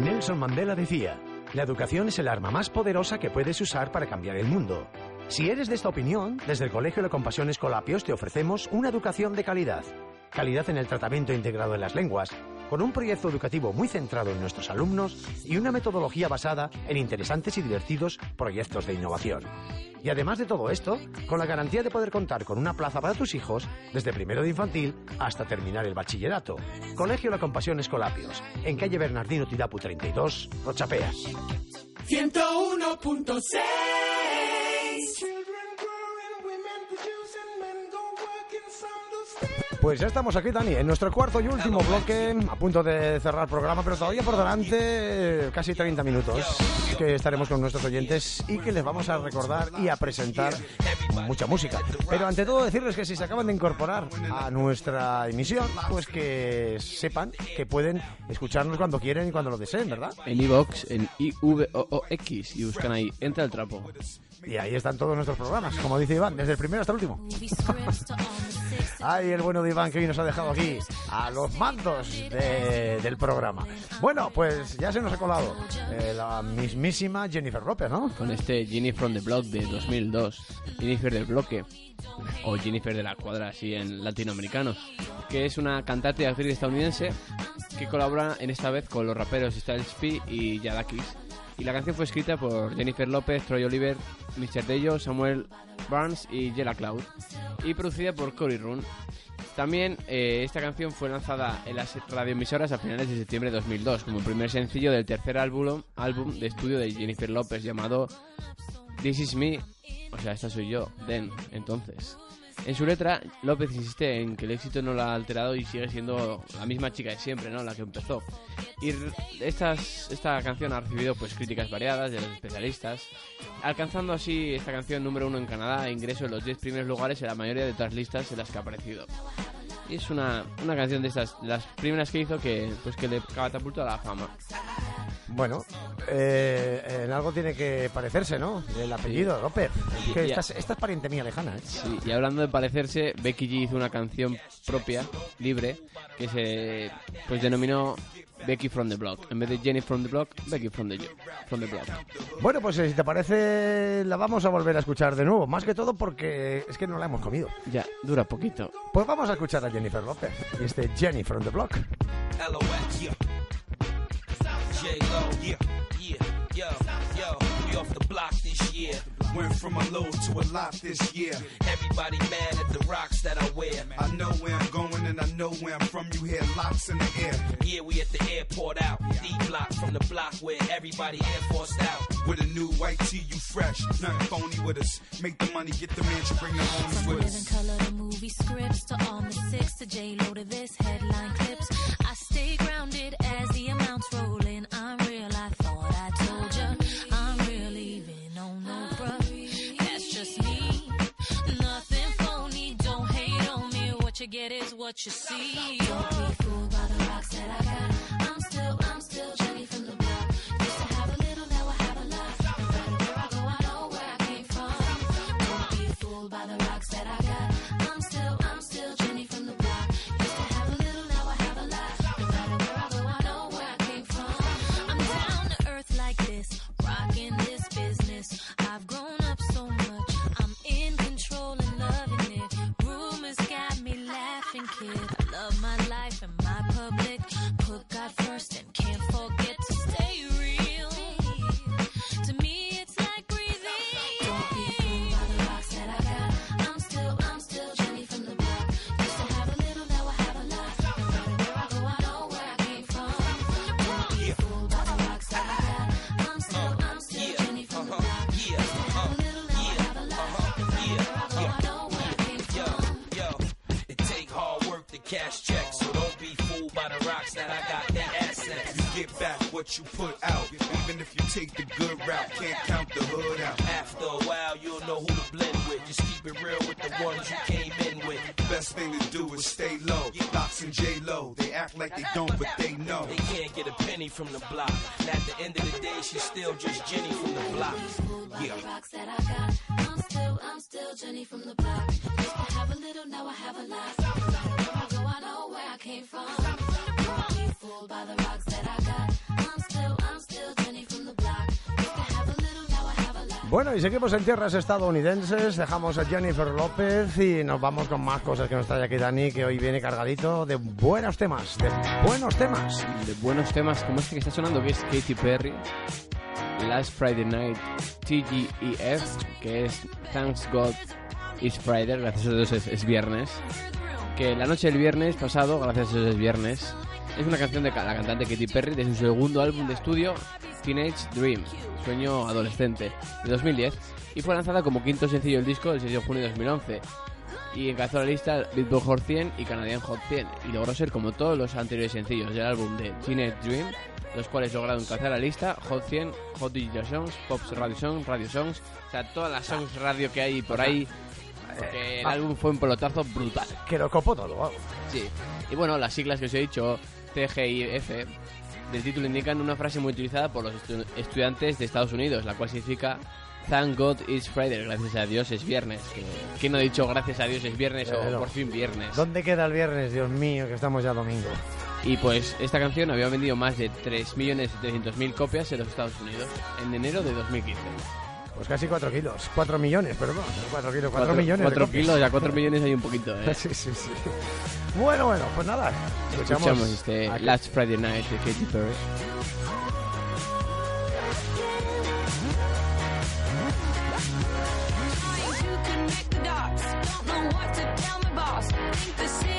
Nelson Mandela decía, la educación es el arma más poderosa que puedes usar para cambiar el mundo. Si eres de esta opinión, desde el Colegio de Compasión Escolapios te ofrecemos una educación de calidad. Calidad en el tratamiento integrado de las lenguas, con un proyecto educativo muy centrado en nuestros alumnos y una metodología basada en interesantes y divertidos proyectos de innovación. Y además de todo esto, con la garantía de poder contar con una plaza para tus hijos desde primero de infantil hasta terminar el bachillerato. Colegio La Compasión Escolapios, en calle Bernardino Tirapu 32, Rochapea. 101.6 Pues ya estamos aquí, Dani, en nuestro cuarto y último bloque, a punto de cerrar el programa, pero todavía por delante casi 30 minutos que estaremos con nuestros oyentes y que les vamos a recordar y a presentar mucha música. Pero ante todo decirles que si se acaban de incorporar a nuestra emisión, pues que sepan que pueden escucharnos cuando quieren y cuando lo deseen, ¿verdad? En iVox, en IVOOX, y buscan ahí, entra el trapo. Y ahí están todos nuestros programas, como dice Iván, desde el primero hasta el último. Ay, el bueno de Iván que hoy nos ha dejado aquí a los mandos de- del programa. Bueno, pues ya se nos ha colado eh, la mismísima Jennifer López, ¿no? Con este Jenny from the Block de 2002. Jennifer del Bloque. O Jennifer de la Cuadra, así en latinoamericano. Que es una cantante y actriz estadounidense que colabora en esta vez con los raperos Styles P y Yadakis. Y la canción fue escrita por Jennifer López, Troy Oliver, Mr. Dello, Samuel Barnes y Jella Cloud. Y producida por Cory Run. También eh, esta canción fue lanzada en las radioemisoras a finales de septiembre de 2002 como primer sencillo del tercer álbum, álbum de estudio de Jennifer López llamado This is me, o sea, esta soy yo, then, entonces. En su letra, López insiste en que el éxito no la ha alterado y sigue siendo la misma chica de siempre, ¿no? La que empezó. Y estas, esta canción ha recibido pues críticas variadas de los especialistas, alcanzando así esta canción número uno en Canadá e ingreso en los 10 primeros lugares en la mayoría de otras listas en las que ha aparecido. Y es una, una canción de estas, las primeras que hizo que pues que le catapultó a la fama. Bueno, eh, en algo tiene que parecerse, ¿no? El apellido, López. Es que esta, es- esta es pariente mía lejana, ¿eh? Sí, y hablando de parecerse, Becky G hizo una canción propia, libre, que se pues denominó Becky from the Block. En vez de Jenny from the Block, Becky from the, from the Block. Bueno, pues eh, si te parece, la vamos a volver a escuchar de nuevo. Más que todo porque es que no la hemos comido. Ya, dura poquito. Pues vamos a escuchar a Jennifer López. Y este Jenny from the Block. LOX, yeah. J-Lo, yeah, yeah, yo, yo, we off the block this year. Went from a low to a lot this year. Everybody mad at the rocks that I wear. I know where I'm going and I know where I'm from. You hear locks in the air. Yeah, we at the airport out. D block from the block where everybody air forced out. With a new white tee, you fresh. Nothing phony with us. Make the money, get the mansion, bring the homies From with us. color to movie scripts to all the six to J Lo to this headline clips. I stay grounded as the amounts roll get is what you see. Don't be fooled by the rocks that I got. What you put out. Even if you take the good route, can't count the hood out. After a while, you'll know who to blend with. Just keep it real with the ones you came in with. Best thing to do is stay low. Locks and J Lo, they act like they don't, but they know. They can't get a penny from the block. And at the end of the day, she's still just Jenny from the block. Yeah. I got. I'm still, I'm still Jenny from the block. Used to have a little, now I have a lot. Where I go, I know where I came from. Don't be fooled by the rocks Bueno, y seguimos en tierras estadounidenses, dejamos a Jennifer López y nos vamos con más cosas que nos trae aquí Dani, que hoy viene cargadito de buenos temas, de buenos temas. de buenos temas como este que está sonando, que es Katy Perry, Last Friday Night, TGEF, que es Thanks God It's Friday, gracias a Dios es, es viernes, que la noche del viernes pasado, gracias a Dios es viernes, es una canción de la cantante Katy Perry de su segundo álbum de estudio, Teenage Dream, Sueño Adolescente, de 2010, y fue lanzada como quinto sencillo del disco el 6 de junio de 2011 y encabezó la lista Billboard Hot 100 y Canadian Hot 100 y logró ser como todos los anteriores sencillos del álbum de Teenage Dream, los cuales lograron encabezar la lista Hot 100, Hot Digital Songs, Pops Radio Songs, Radio Songs, o sea, todas las songs radio que hay por ahí, porque el ah. álbum fue un pelotazo brutal. Que lo copo todo, vamos. Sí. Y bueno, las siglas que os he dicho, TGIF, del título indican una frase muy utilizada por los estu- estudiantes de Estados Unidos, la cual significa Thank God it's Friday, gracias a Dios es viernes. ¿Quién no ha dicho gracias a Dios es viernes o por fin viernes? ¿Dónde queda el viernes, Dios mío, que estamos ya domingo? Y pues esta canción había vendido más de 3.700.000 copias en los Estados Unidos en enero de 2015. Pues casi 4 kilos, 4 millones, perdón, 4 kilos, 4 Cuatro- millones. de cuatro copias. kilos, ya 4 millones hay un poquito, ¿eh? Sí, sí, sí. Bueno, bueno, pues nada, escuchamos, Escuchamos este a- Last Friday Night de Katy Perry. Don't know what to tell my boss. Think the city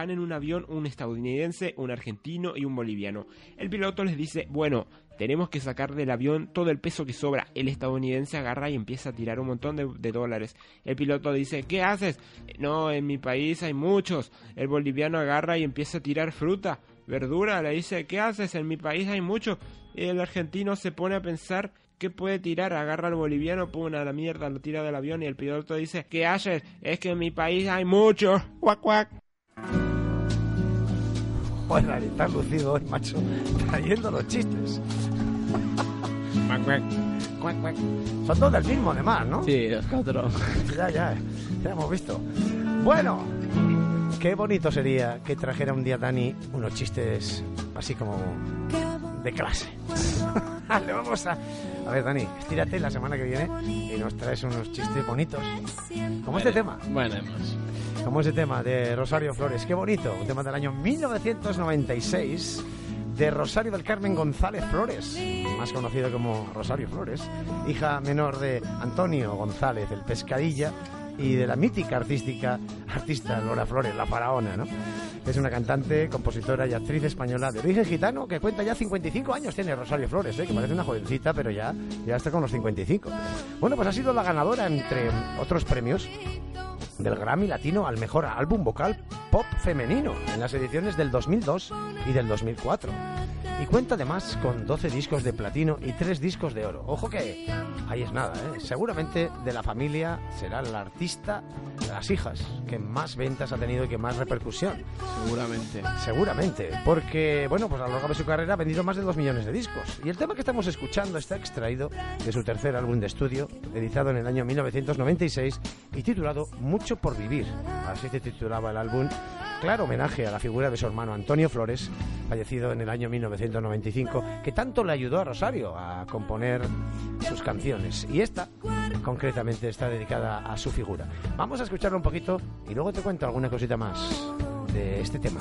Van en un avión un estadounidense, un argentino y un boliviano. El piloto les dice, bueno, tenemos que sacar del avión todo el peso que sobra. El estadounidense agarra y empieza a tirar un montón de, dólares. El piloto dice, ¿qué haces? No, en mi país hay muchos. El boliviano agarra y empieza a tirar fruta, verdura. Le dice, ¿qué haces? En mi país hay mucho. El argentino se pone a pensar, ¿Qué puede tirar? Agarra al boliviano, pum, a la mierda, lo tira del avión y el piloto dice, ¿qué haces? Es que en mi país hay mucho. Cuac, cuac. Joder, Dani, estás lucido hoy, macho. Trayendo los chistes. Cuac, cuac. Cuac, cuac. Son todos del mismo, además, ¿no? Sí, los cuatro. Ya, ya, ya hemos visto. Bueno, qué bonito sería que trajera un día Dani unos chistes así como de clase. Le vamos a... A ver, Dani, estírate la semana que viene y nos traes unos chistes bonitos. Como este tema, Bueno, hemos. como ese tema de Rosario Flores. Qué bonito, un tema del año 1996 de Rosario del Carmen González Flores, más conocido como Rosario Flores, hija menor de Antonio González, el Pescadilla, y de la mítica artística artista Lola Flores, la faraona, ¿no? Es una cantante, compositora y actriz española de origen gitano que cuenta ya 55 años, tiene Rosario Flores, ¿eh? que parece una jovencita, pero ya, ya está con los 55. Bueno, pues ha sido la ganadora, entre otros premios, del Grammy Latino al mejor álbum vocal pop femenino en las ediciones del 2002 y del 2004. Y cuenta además con 12 discos de platino y 3 discos de oro. Ojo que ahí es nada, ¿eh? Seguramente de la familia será la artista de las hijas que más ventas ha tenido y que más repercusión. Seguramente. Seguramente, porque, bueno, pues a lo largo de su carrera ha vendido más de 2 millones de discos. Y el tema que estamos escuchando está extraído de su tercer álbum de estudio, editado en el año 1996 y titulado Mucho por Vivir. Así se titulaba el álbum. Claro homenaje a la figura de su hermano Antonio Flores, fallecido en el año 1995, que tanto le ayudó a Rosario a componer sus canciones. Y esta, concretamente, está dedicada a su figura. Vamos a escucharlo un poquito y luego te cuento alguna cosita más de este tema.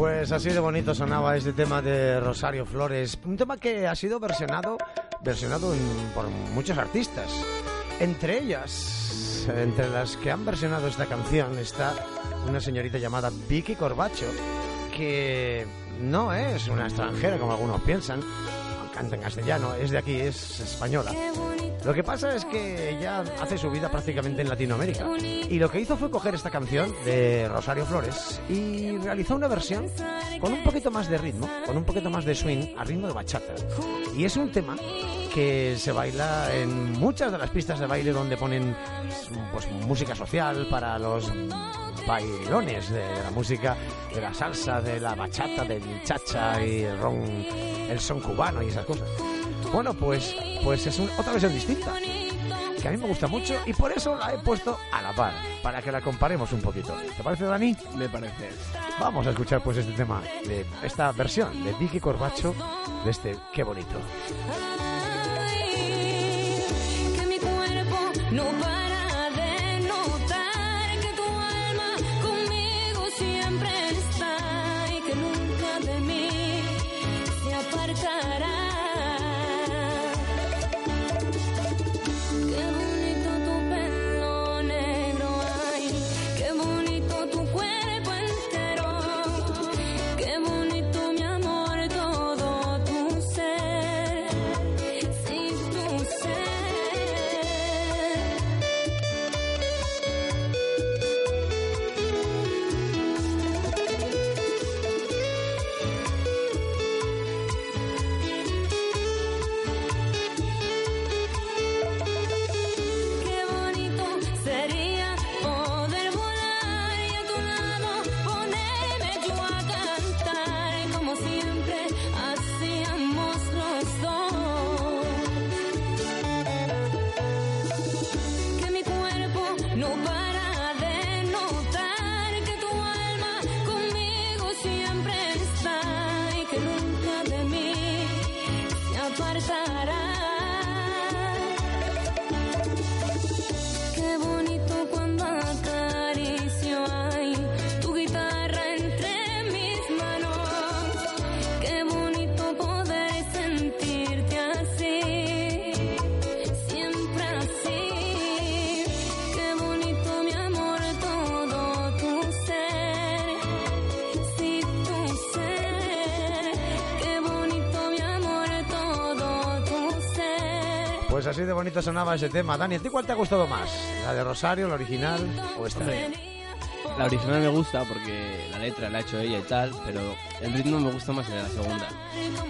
Pues así de bonito sonaba este tema de Rosario Flores, un tema que ha sido versionado, versionado en- por muchos artistas. Entre ellas, entre las que han versionado esta canción está una señorita llamada Vicky Corbacho, que no es una extranjera como algunos piensan, canta en castellano, es de aquí, es española. Lo que pasa es que ella hace su vida prácticamente en Latinoamérica. Y lo que hizo fue coger esta canción de Rosario Flores y realizó una versión con un poquito más de ritmo, con un poquito más de swing, a ritmo de bachata. Y es un tema que se baila en muchas de las pistas de baile donde ponen pues, música social para los bailones de, de la música, de la salsa, de la bachata, del chacha y el ron, el son cubano y esas cosas. Bueno, pues, pues es un- otra versión distinta, que a mí me gusta mucho y por eso la he puesto a la par, para que la comparemos un poquito. ¿Te parece, Dani? Me parece. Vamos a escuchar pues este tema, de esta versión de Vicky Corbacho, de este Qué bonito. Que así de bonito sonaba ese tema. Dani, ¿a ti cuál te ha gustado más? ¿La de Rosario, la original o esta? La original me gusta porque la letra la ha hecho ella y tal, pero el ritmo me gusta más de la segunda.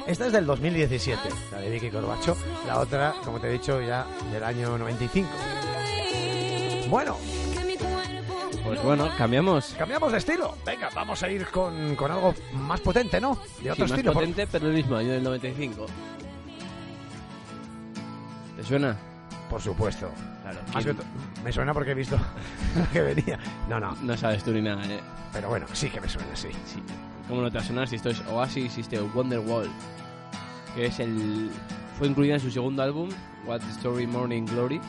Esta es del 2017, la de Vicky Corbacho. La otra, como te he dicho, ya del año 95. Bueno, Pues bueno, cambiamos. cambiamos de estilo. Venga, vamos a ir con, con algo más potente, ¿no? De Sí, otro más estilo. por- potente, pero el mismo año del 95. ¿Te suena? Por, supuesto. Claro. Más que ¿quién- to- me suena porque he visto que venía. No, no, No sabes tú ni nada, ¿eh? pero bueno, sí que me suena, sí. Sí. ¿Cómo no te va a sonar si esto es Oasis y este Wonderwall? Que es el... Fue incluida en su segundo álbum, What's the Story Morning Glory,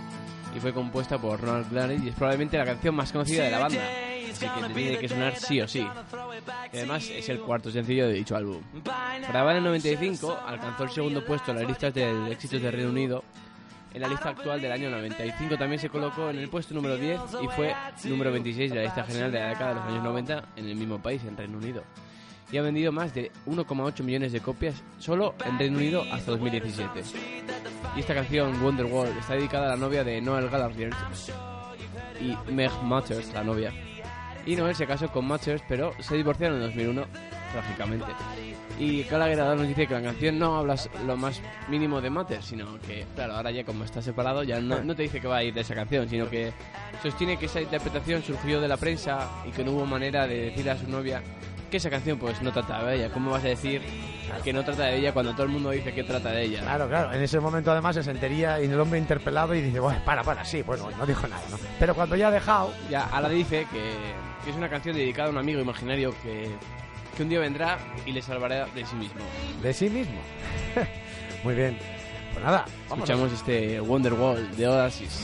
y fue compuesta por Ronald Gladys y es probablemente la canción más conocida de la banda. Así que te tiene que sonar sí o sí. Y además es el cuarto sencillo de dicho álbum. Grabada en el 95, alcanzó el segundo puesto en las listas de éxitos de Reino Unido. En la lista actual del año 95 también se colocó en el puesto número 10 y fue número 26 de la lista general de la década de los años 90 en el mismo país, en Reino Unido. Y ha vendido más de 1,8 millones de copias solo en Reino Unido hasta 2017. Y esta canción, Wonderwall, está dedicada a la novia de Noel Gallagher y Meg Matters, la novia. Y Noel se casó con Matters, pero se divorciaron en 2001, trágicamente. Y Gallagher nos dice que la canción no habla lo más mínimo de Matters, sino que, claro, ahora ya como está separado, ya no, no te dice que va a ir de esa canción, sino que sostiene que esa interpretación surgió de la prensa y que no hubo manera de decirle a su novia que esa canción pues no trata de ella. ¿Cómo vas a decir que no trata de ella cuando todo el mundo dice que trata de ella? Claro, claro. En ese momento además se sentiría el hombre interpelado y dice, bueno, para, para, sí, bueno, no dijo nada, ¿no? Pero cuando ya ha dejado, Ya, ahora dice que, que es una canción dedicada a un amigo imaginario que, que un día vendrá y le salvará de sí mismo. de sí mismo. Muy bien. Pues nada, Escuchamos este Wonderwall de Oasis.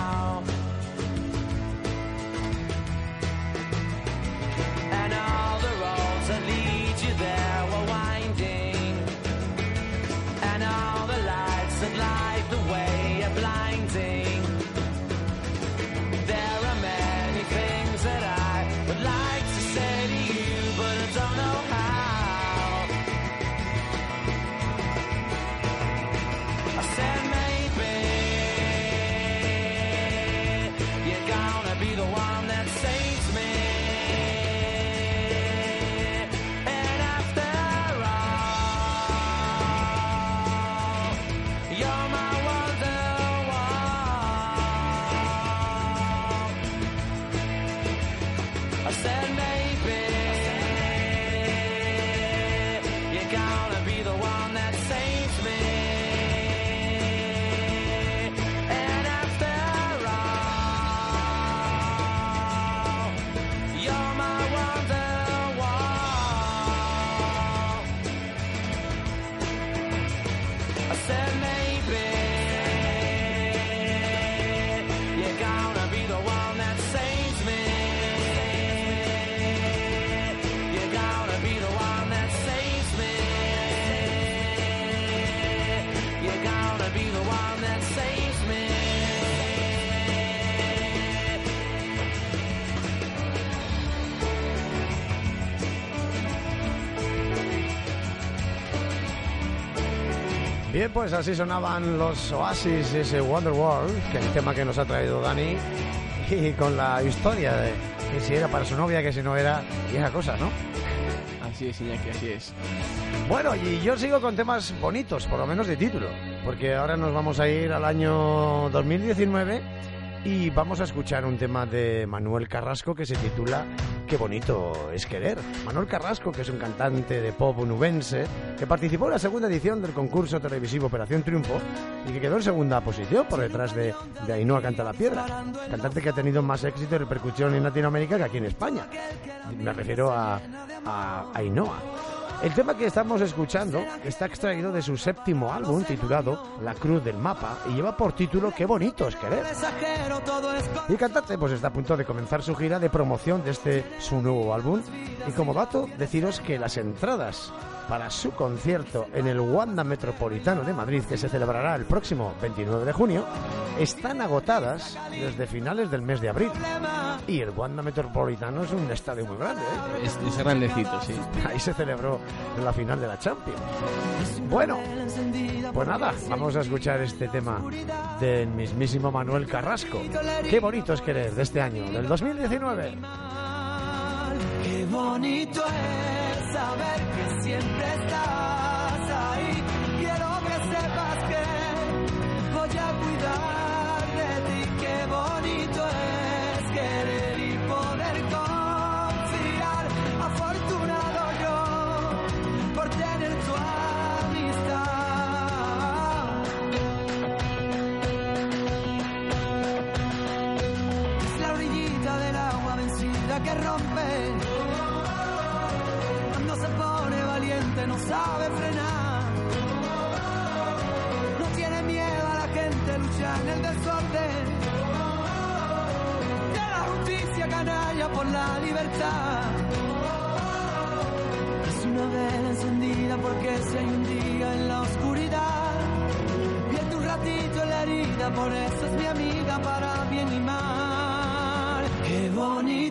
Bien, pues así sonaban los Oasis, ese Wonderworld, que es el tema que nos ha traído Dani, y con la historia de que si era para su novia, que si no era, y esa cosa, ¿no? Así es, Iñaki, así es. Bueno, y yo sigo con temas bonitos, por lo menos de título, porque ahora nos vamos a ir al año 2019 y vamos a escuchar un tema de Manuel Carrasco que se titula Qué bonito es querer. Manuel Carrasco, que es un cantante de pop unubense, que participó en la segunda edición del concurso televisivo Operación Triunfo y que quedó en segunda posición por detrás de, de Ainhoa Canta la Piedra, cantante que ha tenido más éxito y repercusión en Latinoamérica que aquí en España. Me refiero a, a Ainhoa. El tema que estamos escuchando está extraído de su séptimo álbum titulado La Cruz del Mapa y lleva por título Qué bonito es querer. Y el cantante pues está a punto de comenzar su gira de promoción de este su nuevo álbum y como dato deciros que las entradas para su concierto en el Wanda Metropolitano de Madrid que se celebrará el próximo 29 de junio están agotadas desde finales del mes de abril. Y el Wanda Metropolitano es un estadio muy grande, ¿eh? Es, es grandecito, sí. Ahí se celebró la final de la Champions. Bueno, pues nada, vamos a escuchar este tema del mismísimo Manuel Carrasco. Qué bonito es querer de este año, del 2019. Qué bonito es saber que siempre estás ahí. Quiero que sepas que voy a cuidar sabe frenar. No tiene miedo a la gente, lucha en el desorden. De la justicia canalla por la libertad. Es una vela encendida porque un día en la oscuridad. Vierte un ratito en la herida, por eso es mi amiga para bien y mal. Qué bonito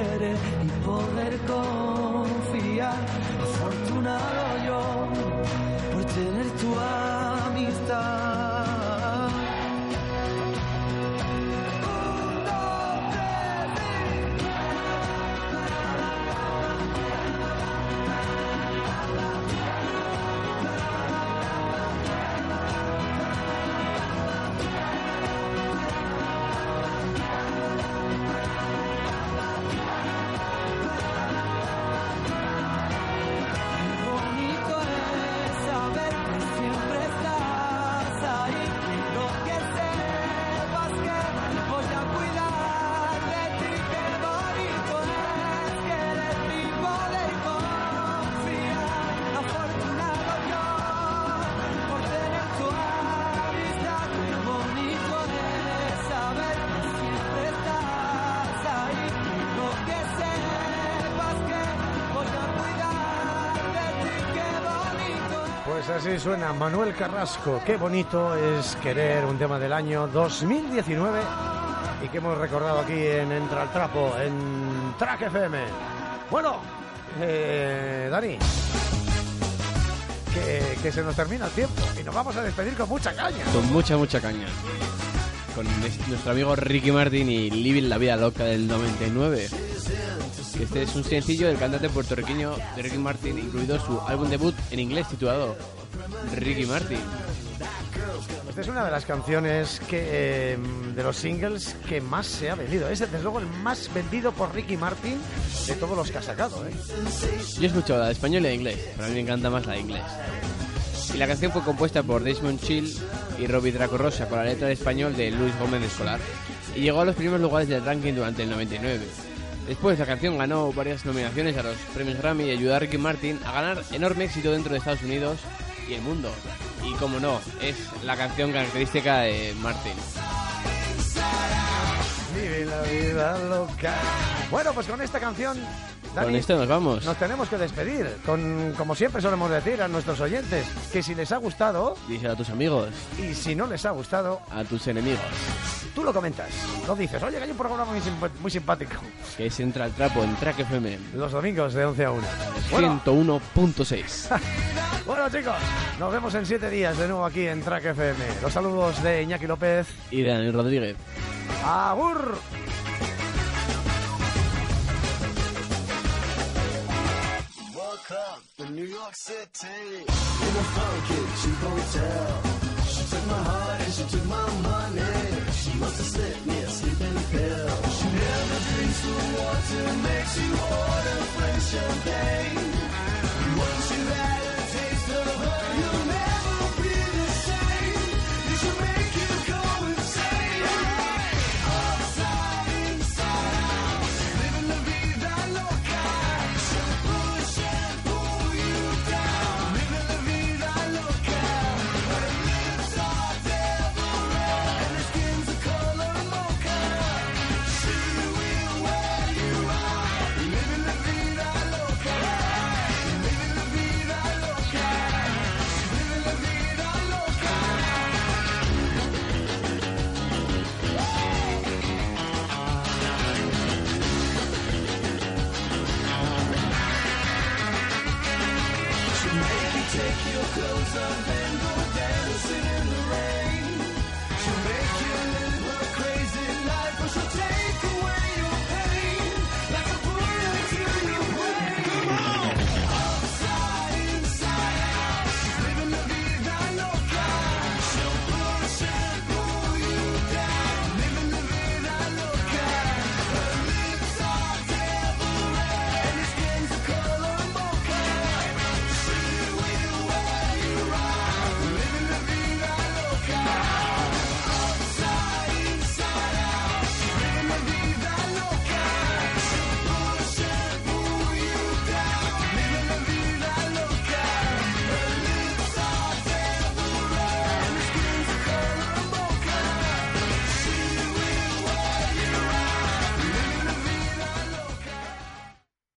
y poder confiar. Afortunado así suena Manuel Carrasco. Qué bonito es querer un tema del año 2019 y que hemos recordado aquí en Entra al Trapo, en Track FM. Bueno, eh, Dani, que, se nos termina el tiempo y nos vamos a despedir con mucha caña. Con mucha, mucha caña. Con es- nuestro amigo Ricky Martin y Living la Vida Loca del 99. Este es un sencillo del cantante puertorriqueño de Ricky Martin, incluido su álbum debut en inglés titulado Ricky Martin. Esta es una de las canciones que, eh, de los singles que más se ha vendido. Es desde luego el más vendido por Ricky Martin de todos los que ha sacado. ¿eh? Yo he escuchado la de español y la de inglés, pero a mí me encanta más la de inglés. Y la canción fue compuesta por Desmond Chill y Robbie Draco Rosa con la letra de español de Luis Gómez Escolar y llegó a los primeros lugares del ranking durante el 99. Después la canción ganó varias nominaciones a los premios Grammy y ayudó a Ricky Martin a ganar enorme éxito dentro de Estados Unidos y el mundo. Y como no, es la canción característica de Martin. Vive la vida loca. Bueno, pues con esta canción, Dani, Con esto nos vamos. nos tenemos que despedir. Con, como siempre solemos decir a nuestros oyentes, que si les ha gustado Díselo a tus amigos, y si no les ha gustado, a tus enemigos, tú lo comentas. Lo dices, oye, que hay un programa muy, simp- muy simpático. que es Entra al Trapo en Track FM Los domingos de 11 a 1. Bueno, 101.6. bueno, chicos, nos vemos en siete días de nuevo aquí en Track FM. Los saludos de Iñaki López. y Daniel Rodríguez. ¡Agur! Woke up in New York City in a funky cheap hotel. She took my heart and she took my money. She must have slipped me a sleeping pill. She never drinks the water, makes you order French champagne.